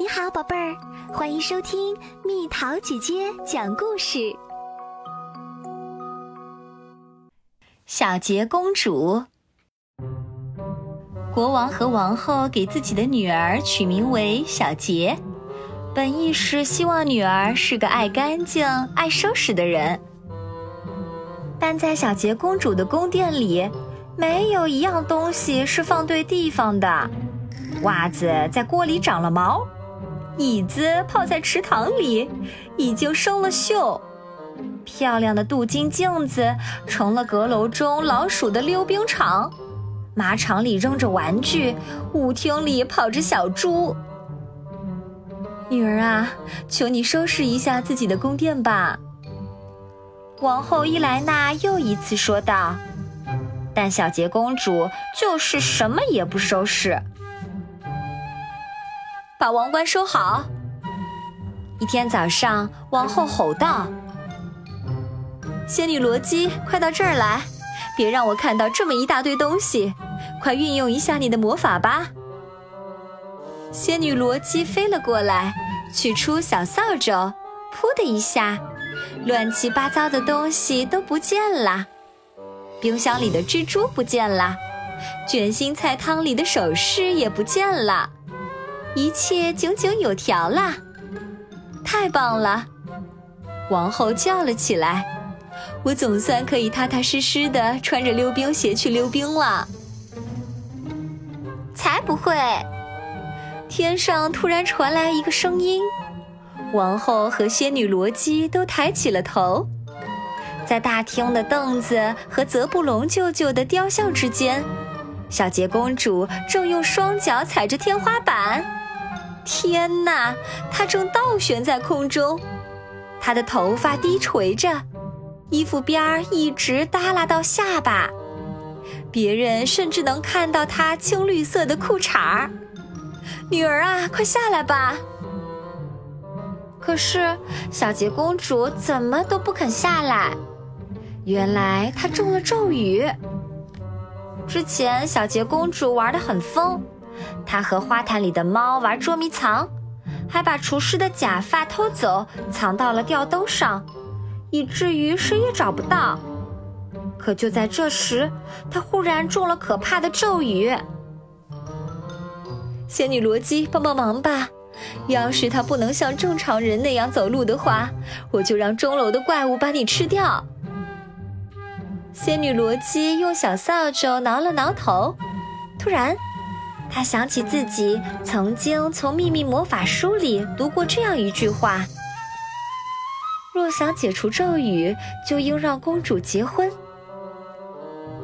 你好，宝贝儿，欢迎收听蜜桃姐姐讲故事。小杰公主，国王和王后给自己的女儿取名为小杰，本意是希望女儿是个爱干净、爱收拾的人。但在小杰公主的宫殿里，没有一样东西是放对地方的。袜子在锅里长了毛。椅子泡在池塘里，已经生了锈；漂亮的镀金镜子成了阁楼中老鼠的溜冰场；马场里扔着玩具，舞厅里跑着小猪。女儿啊，求你收拾一下自己的宫殿吧。王后伊莱娜又一次说道，但小杰公主就是什么也不收拾。把王冠收好。一天早上，王后吼道：“仙女罗姬，快到这儿来！别让我看到这么一大堆东西，快运用一下你的魔法吧！”仙女罗姬飞了过来，取出小扫帚，噗的一下，乱七八糟的东西都不见了。冰箱里的蜘蛛不见了，卷心菜汤里的首饰也不见了。一切井井有条啦，太棒了！王后叫了起来：“我总算可以踏踏实实的穿着溜冰鞋去溜冰了。”才不会！天上突然传来一个声音，王后和仙女罗姬都抬起了头，在大厅的凳子和泽布隆舅舅的雕像之间，小杰公主正用双脚踩着天花板。天哪，她正倒悬在空中，她的头发低垂着，衣服边儿一直耷拉到下巴，别人甚至能看到她青绿色的裤衩儿。女儿啊，快下来吧！可是小杰公主怎么都不肯下来，原来她中了咒语。之前小杰公主玩得很疯。他和花坛里的猫玩捉迷藏，还把厨师的假发偷走，藏到了吊灯上，以至于谁也找不到。可就在这时，他忽然中了可怕的咒语。仙女罗姬，帮帮忙吧！要是他不能像正常人那样走路的话，我就让钟楼的怪物把你吃掉。仙女罗姬用小扫帚挠了挠头，突然。他想起自己曾经从秘密魔法书里读过这样一句话：“若想解除咒语，就应让公主结婚。”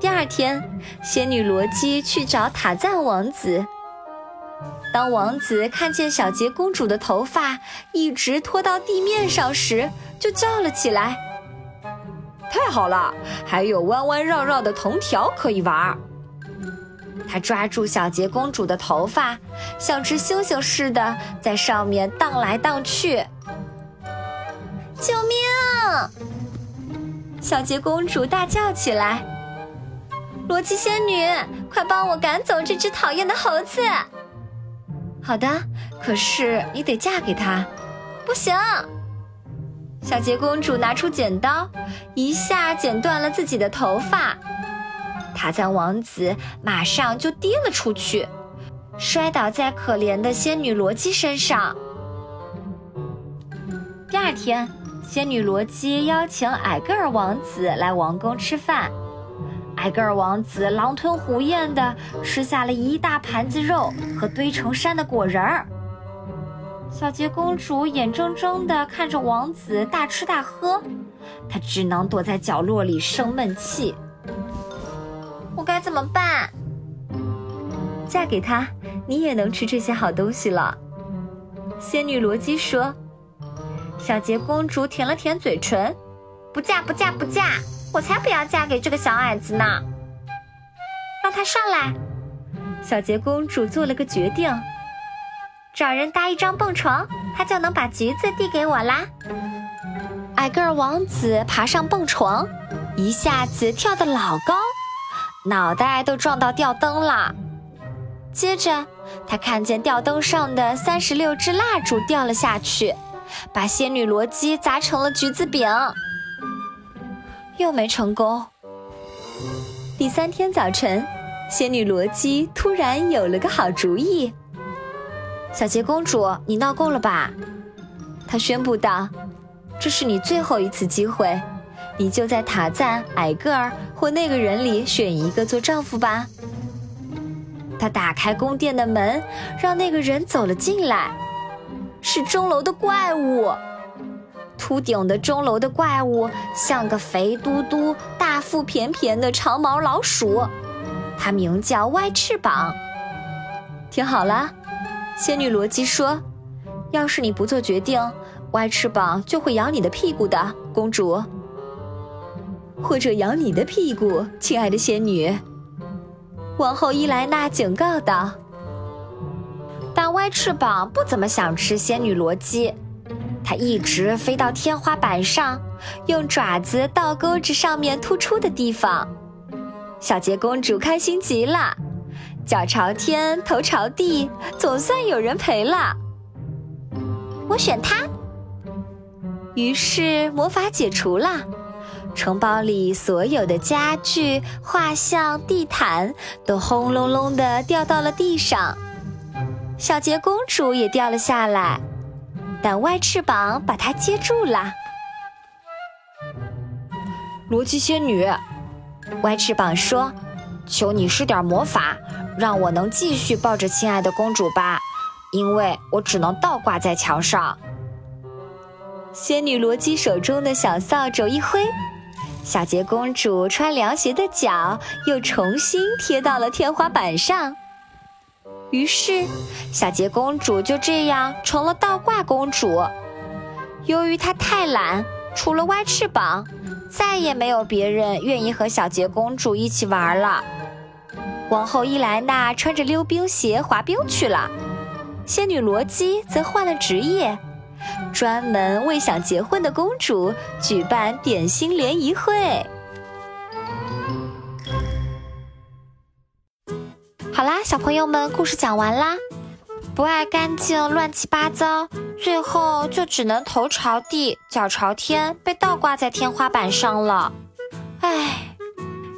第二天，仙女罗姬去找塔赞王子。当王子看见小杰公主的头发一直拖到地面上时，就叫了起来：“太好了，还有弯弯绕绕的藤条可以玩！”他抓住小杰公主的头发，像只猩猩似的在上面荡来荡去。救命！小杰公主大叫起来：“罗姬仙女，快帮我赶走这只讨厌的猴子！”好的，可是你得嫁给他。不行！小杰公主拿出剪刀，一下剪断了自己的头发。塔赞王子马上就跌了出去，摔倒在可怜的仙女罗姬身上。第二天，仙女罗姬邀请矮个儿王子来王宫吃饭。矮个儿王子狼吞虎咽地吃下了一大盘子肉和堆成山的果仁儿。小杰公主眼睁睁地看着王子大吃大喝，她只能躲在角落里生闷气。该怎么办？嫁给他，你也能吃这些好东西了。仙女罗姬说。小杰公主舔了舔嘴唇，不嫁不嫁不嫁！我才不要嫁给这个小矮子呢！让他上来。小杰公主做了个决定，找人搭一张蹦床，他就能把橘子递给我啦。矮个儿王子爬上蹦床，一下子跳得老高。脑袋都撞到吊灯了，接着他看见吊灯上的三十六支蜡烛掉了下去，把仙女罗基砸成了橘子饼，又没成功。第三天早晨，仙女罗基突然有了个好主意。小杰公主，你闹够了吧？她宣布道：“这是你最后一次机会，你就在塔赞、矮个儿或那个人里选一个做丈夫吧。”她打开宫殿的门，让那个人走了进来。是钟楼的怪物，秃顶的钟楼的怪物像个肥嘟嘟、大腹便便的长毛老鼠，它名叫歪翅膀。听好了，仙女罗基说：“要是你不做决定，歪翅膀就会咬你的屁股的，公主，或者咬你的屁股，亲爱的仙女。”王后伊莱娜警告道：“但歪翅膀不怎么想吃仙女罗基，它一直飞到天花板上，用爪子倒钩着上面突出的地方。小杰公主开心极了，脚朝天，头朝地，总算有人陪了。我选它。于是魔法解除了。”城堡里所有的家具、画像、地毯都轰隆隆地掉到了地上，小杰公主也掉了下来，但歪翅膀把她接住了。罗基仙女，歪翅膀说：“求你施点魔法，让我能继续抱着亲爱的公主吧，因为我只能倒挂在墙上。”仙女罗基手中的小扫帚一挥。小杰公主穿凉鞋的脚又重新贴到了天花板上，于是小杰公主就这样成了倒挂公主。由于她太懒，除了歪翅膀，再也没有别人愿意和小杰公主一起玩了。王后伊莱娜穿着溜冰鞋滑冰去了，仙女罗基则换了职业。专门为想结婚的公主举办点心联谊会。好啦，小朋友们，故事讲完啦。不爱干净、乱七八糟，最后就只能头朝地、脚朝天，被倒挂在天花板上了。唉，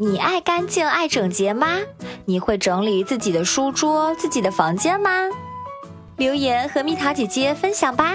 你爱干净、爱整洁吗？你会整理自己的书桌、自己的房间吗？留言和蜜桃姐姐分享吧。